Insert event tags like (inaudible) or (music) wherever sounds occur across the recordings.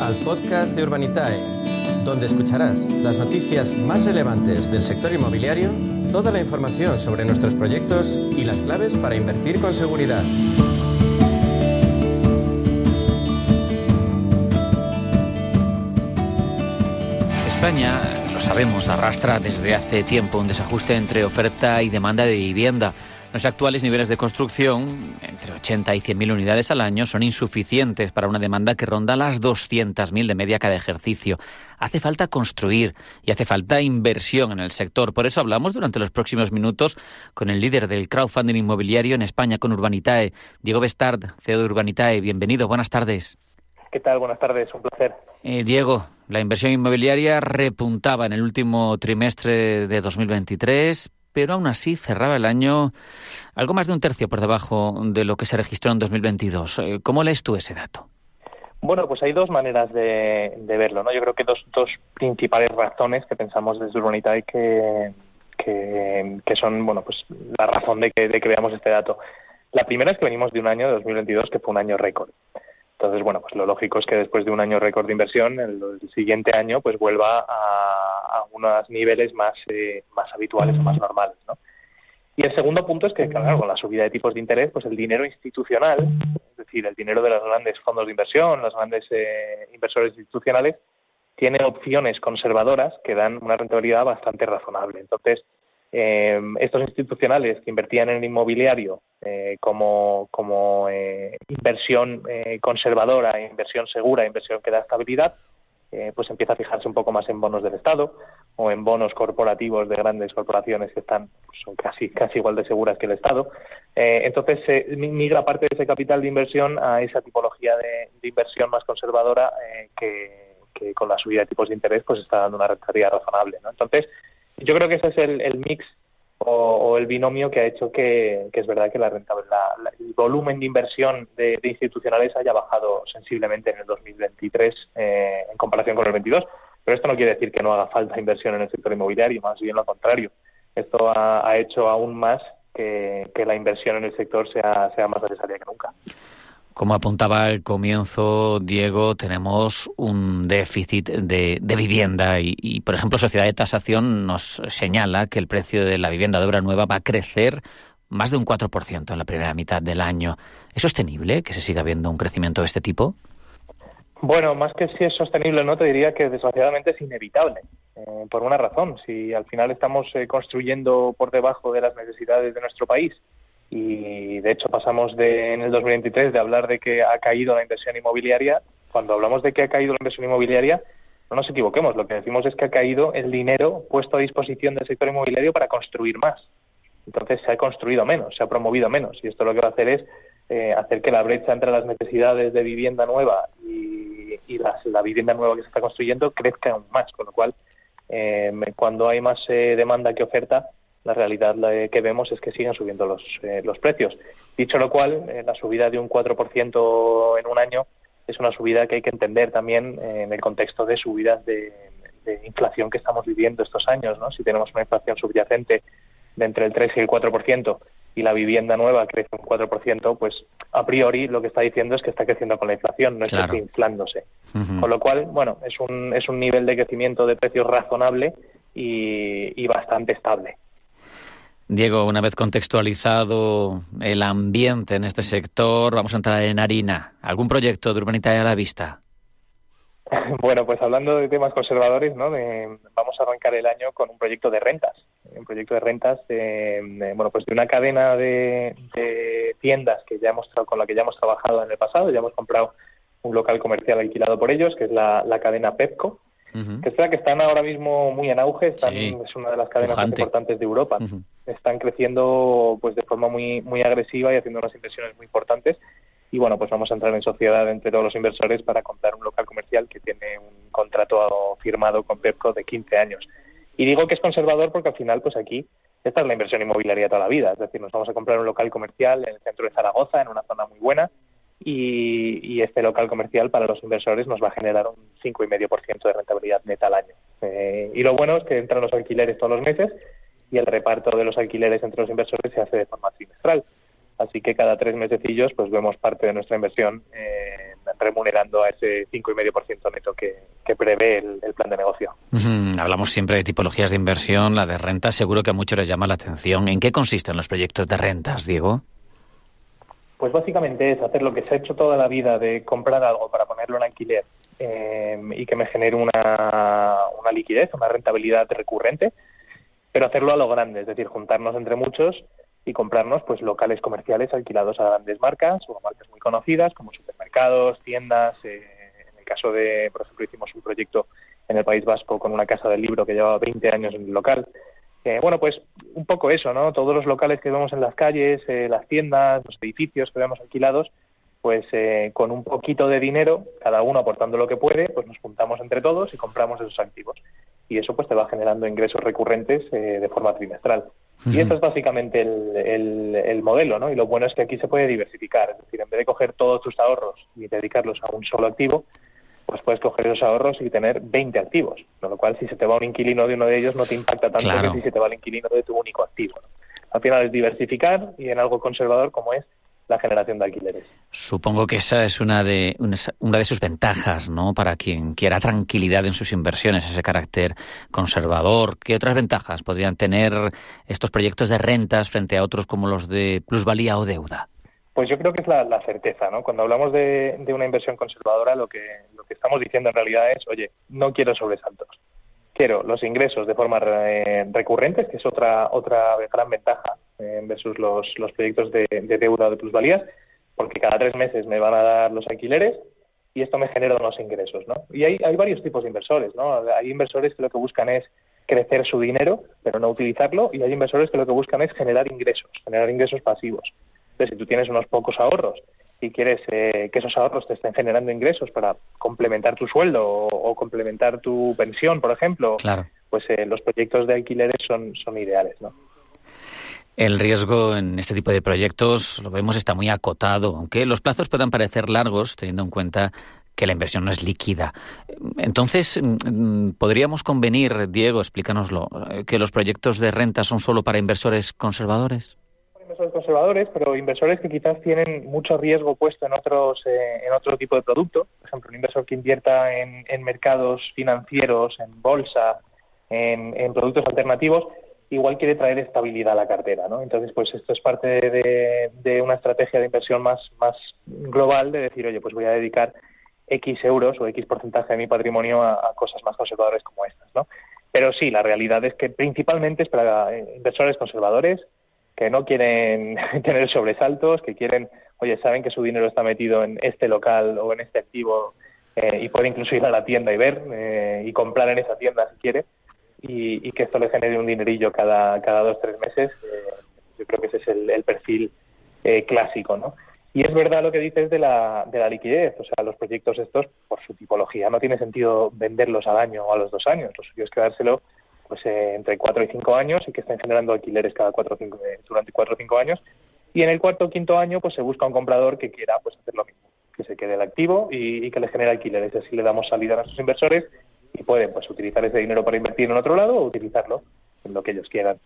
al podcast de Urbanitae, donde escucharás las noticias más relevantes del sector inmobiliario, toda la información sobre nuestros proyectos y las claves para invertir con seguridad. España, lo sabemos, arrastra desde hace tiempo un desajuste entre oferta y demanda de vivienda. Los actuales niveles de construcción, entre 80 y 100.000 unidades al año, son insuficientes para una demanda que ronda las 200.000 de media cada ejercicio. Hace falta construir y hace falta inversión en el sector. Por eso hablamos durante los próximos minutos con el líder del crowdfunding inmobiliario en España, con Urbanitae, Diego Bestard, CEO de Urbanitae. Bienvenido, buenas tardes. ¿Qué tal? Buenas tardes, un placer. Eh, Diego, la inversión inmobiliaria repuntaba en el último trimestre de 2023, pero aún así cerraba el año algo más de un tercio por debajo de lo que se registró en 2022. Eh, ¿Cómo lees tú ese dato? Bueno, pues hay dos maneras de, verlo, ¿no? Yo creo que dos, dos principales razones que pensamos desde Urbanitae que, que, que, son, bueno, pues la razón de que, de que veamos este dato. La primera es que venimos de un año, 2022, que fue un año récord. Entonces, bueno, pues lo lógico es que después de un año récord de inversión, el, siguiente año pues vuelva a, unos niveles más, eh, más habituales o más normales, ¿no? Y el segundo punto es que, claro, con la subida de tipos de interés, pues el dinero institucional, es decir, el dinero de los grandes fondos de inversión, los grandes eh, inversores institucionales, tiene opciones conservadoras que dan una rentabilidad bastante razonable. Entonces, eh, estos institucionales que invertían en el inmobiliario eh, como, como eh, inversión conservadora, inversión segura, inversión que da estabilidad, eh, pues empieza a fijarse un poco más en bonos del Estado o en bonos corporativos de grandes corporaciones que están pues, son casi casi igual de seguras que el Estado. entonces migra parte de ese capital de inversión a esa tipología de, inversión más conservadora que, que, con la subida de tipos de interés pues está dando una rentabilidad razonable. ¿no? Entonces yo creo que ese es el, mix o, el binomio que ha hecho que, es verdad que la rentabilidad, el volumen de inversión de, institucionales haya bajado sensiblemente en el 2023 eh, en comparación con el 22. Pero esto no quiere decir que no haga falta inversión en el sector inmobiliario, más bien lo contrario. Esto ha, hecho aún más que, que, la inversión en el sector sea, sea más necesaria que nunca. Como apuntaba al comienzo, Diego, tenemos un déficit de, vivienda y, por ejemplo, Sociedad de Tasación nos señala que el precio de la vivienda de obra nueva va a crecer más de un 4% en la primera mitad del año. ¿Es sostenible que se siga viendo un crecimiento de este tipo? Bueno, más que si es sostenible o no, te diría que desgraciadamente es inevitable. Eh, por una razón, si al final estamos eh, construyendo por debajo de las necesidades de nuestro país y de hecho pasamos de, en el 2023 de hablar de que ha caído la inversión inmobiliaria. Cuando hablamos de que ha caído la inversión inmobiliaria, no nos equivoquemos, lo que decimos es que ha caído el dinero puesto a disposición del sector inmobiliario para construir más. Entonces se ha construido menos, se ha promovido menos y esto lo que va a hacer es eh, hacer que la brecha entre las necesidades de vivienda nueva y, y la vivienda nueva que se está construyendo crezca aún más, con lo cual eh, cuando hay más eh, demanda que oferta, la realidad que vemos es que siguen subiendo los, eh, los precios. Dicho lo cual, eh, la subida de un 4% en un año es una subida que hay que entender también eh, en el contexto de subidas de, inflación que estamos viviendo estos años. ¿no? Si tenemos una inflación subyacente de entre el 3 y el 4% y la vivienda nueva crece un 4%, pues a priori lo que está diciendo es que está creciendo con la inflación, no está inflándose. Con lo cual, bueno, es un, es un nivel de crecimiento de precios razonable y bastante estable. Diego, una vez contextualizado el ambiente en este sector, vamos a entrar en harina. ¿Algún proyecto de urbanidad a la vista? (laughs) Bueno, pues hablando de temas conservadores, ¿no? vamos a arrancar el año con un proyecto de rentas, un proyecto de rentas, de, bueno, pues de una cadena de, tiendas que ya hemos con la que ya hemos trabajado en el pasado, ya hemos comprado un local comercial alquilado por ellos, que es la cadena Pepco, que es que están ahora mismo muy en auge, están, es una de las cadenas más importantes de Europa. Están creciendo pues de forma muy muy agresiva y haciendo unas inversiones muy importantes. Y bueno, pues vamos a entrar en sociedad entre todos los inversores para comprar un local comercial que tiene un contrato firmado con Pepco de 15 años. Y digo que es conservador porque al final, pues aquí, esta es la inversión inmobiliaria toda la vida. Es decir, nos vamos a comprar un local comercial en el centro de Zaragoza, en una zona muy buena, y, este local comercial para los inversores nos va a generar un 5,5% de rentabilidad neta al año. Eh, y lo bueno es que entran los alquileres todos los meses y el reparto de los alquileres entre los inversores se hace de forma trimestral. Así que cada tres mesecillos pues vemos parte de nuestra inversión eh, remunerando a ese 5,5% neto que, prevé el, plan de negocio. Hablamos siempre de tipologías de inversión, la de renta seguro que a muchos les llama la atención. ¿En qué consisten los proyectos de rentas, Diego? Pues básicamente es hacer lo que se ha hecho toda la vida de comprar algo para ponerlo en alquiler eh, y que me genere una, liquidez, una rentabilidad recurrente, pero hacerlo a lo grande, es decir, juntarnos entre muchos y comprarnos pues locales comerciales alquilados a grandes marcas o marcas muy conocidas como supermercados, tiendas. Eh, en el caso de, por ejemplo, hicimos un proyecto en el País Vasco con una casa del libro que llevaba 20 años en el local bueno, pues un poco eso, ¿no? Todos los locales que vemos en las calles, eh, las tiendas, los edificios que vemos alquilados, pues eh, con un poquito de dinero, cada uno aportando lo que puede, pues nos juntamos entre todos y compramos esos activos. Y eso pues te va generando ingresos recurrentes eh, de forma trimestral. Y eso es básicamente el, el, el, modelo, ¿no? Y lo bueno es que aquí se puede diversificar. Es decir, en vez de coger todos tus ahorros y dedicarlos a un solo activo, pues puedes coger esos ahorros y tener 20 activos, con lo cual si se te va un inquilino de uno de ellos no te impacta tanto que si se te va el inquilino de tu único activo. Al final es diversificar y en algo conservador como es la generación de alquileres. Supongo que esa es una de, una de sus ventajas, ¿no? Para quien quiera tranquilidad en sus inversiones, ese carácter conservador. ¿Qué otras ventajas podrían tener estos proyectos de rentas frente a otros como los de plusvalía o deuda? Pues yo creo que es la, certeza, ¿no? Cuando hablamos de, una inversión conservadora, lo que, estamos diciendo en realidad es, oye, no quiero sobresaltos. Quiero los ingresos de forma recurrentes, que es otra otra gran ventaja eh, versus los, los proyectos de, deuda o de plusvalías, porque cada tres meses me van a dar los alquileres y esto me genera unos ingresos, ¿no? Y hay, hay varios tipos de inversores, ¿no? Hay inversores que lo que buscan es crecer su dinero, pero no utilizarlo, y hay inversores que lo que buscan es generar ingresos, generar ingresos pasivos si tú tienes unos pocos ahorros y quieres eh, que esos ahorros te estén generando ingresos para complementar tu sueldo o, complementar tu pensión, por ejemplo, pues eh, los proyectos de alquileres son, son ideales, ¿no? El riesgo en este tipo de proyectos, lo vemos, está muy acotado, aunque los plazos puedan parecer largos, teniendo en cuenta que la inversión no es líquida. Entonces, mm, ¿podríamos convenir, Diego, explícanoslo, eh, que los proyectos de renta son solo para inversores conservadores? Conservadores, pero inversores que quizás tienen mucho riesgo puesto en otros eh, en otro tipo de producto. Por ejemplo, un inversor que invierta en, mercados financieros, en bolsa, en, productos alternativos, igual quiere traer estabilidad a la cartera, ¿no? Entonces, pues esto es parte de, una estrategia de inversión más, más global de decir, oye, pues voy a dedicar X euros o X porcentaje de mi patrimonio a, a cosas más conservadoras como estas, ¿no? Pero sí, la realidad es que principalmente es para eh, inversores conservadores, que no quieren (laughs) tener sobresaltos, que quieren, oye, saben que su dinero está metido en este local o en este activo eh, y puede incluso ir a la tienda y ver eh, y comprar en esa tienda si quiere y, que esto le genere un dinerillo cada, cada dos tres meses. Eh, yo creo que ese es el, perfil clásico, ¿no? Y es verdad lo que dices de la, de la liquidez, o sea, los proyectos estos, por su tipología, no tiene sentido venderlos al año o a los dos años, lo suyo es quedárselo pues eh, entre cuatro y cinco años y que estén generando alquileres cada cuatro o cinco, eh, durante cuatro o cinco años. Y en el cuarto o quinto año pues se busca un comprador que quiera pues hacer lo mismo, que se quede el activo y, que le genere alquileres. Así le damos salida a nuestros inversores y pueden pues utilizar ese dinero para invertir en otro lado o utilizarlo en lo que ellos quieran.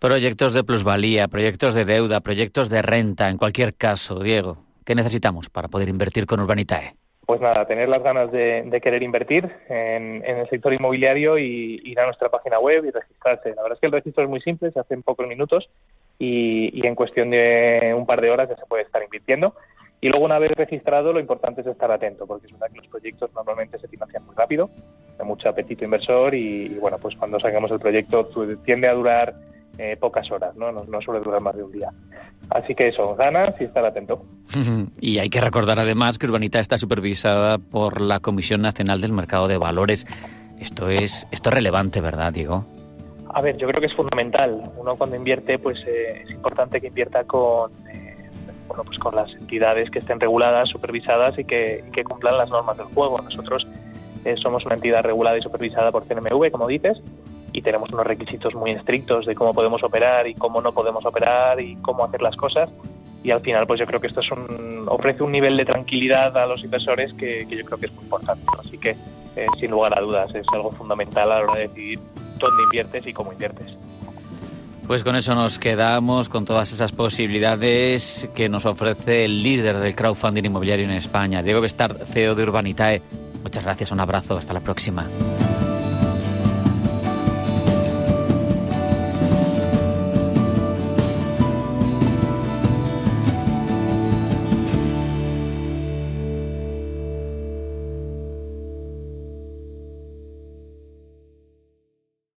Proyectos de plusvalía, proyectos de deuda, proyectos de renta, en cualquier caso, Diego, ¿qué necesitamos para poder invertir con Urbanitae? Pues nada, tener las ganas de, querer invertir en, el sector inmobiliario y ir a nuestra página web y registrarse. La verdad es que el registro es muy simple, se hace en pocos minutos y, en cuestión de un par de horas ya se puede estar invirtiendo. Y luego una vez registrado lo importante es estar atento porque es verdad que los proyectos normalmente se financian muy rápido, hay mucho apetito inversor y, bueno, pues cuando saquemos el proyecto tiende a durar eh, pocas horas, ¿no? ¿no? suele durar más de un día. Así que eso, ganas y estar atento. (laughs) Y hay que recordar además que Urbanita está supervisada por la Comisión Nacional del Mercado de Valores. Esto es, esto es relevante, ¿verdad, Diego? A ver, yo creo que es fundamental. Uno cuando invierte, pues eh, es importante que invierta con, eh, bueno, pues con las entidades que estén reguladas, supervisadas y que, que cumplan las normas del juego. Nosotros somos una entidad regulada y supervisada por CNMV, como dices, y tenemos unos requisitos muy estrictos de cómo podemos operar y cómo no podemos operar y cómo hacer las cosas y al final pues yo creo que esto es un, ofrece un nivel de tranquilidad a los inversores que, yo creo que es muy importante así que eh, sin lugar a dudas es algo fundamental a la hora de decidir dónde inviertes y cómo inviertes Pues con eso nos quedamos, con todas esas posibilidades que nos ofrece el líder del crowdfunding inmobiliario en España, Diego Bestard, CEO de Urbanitae. Muchas gracias, un abrazo, hasta la próxima.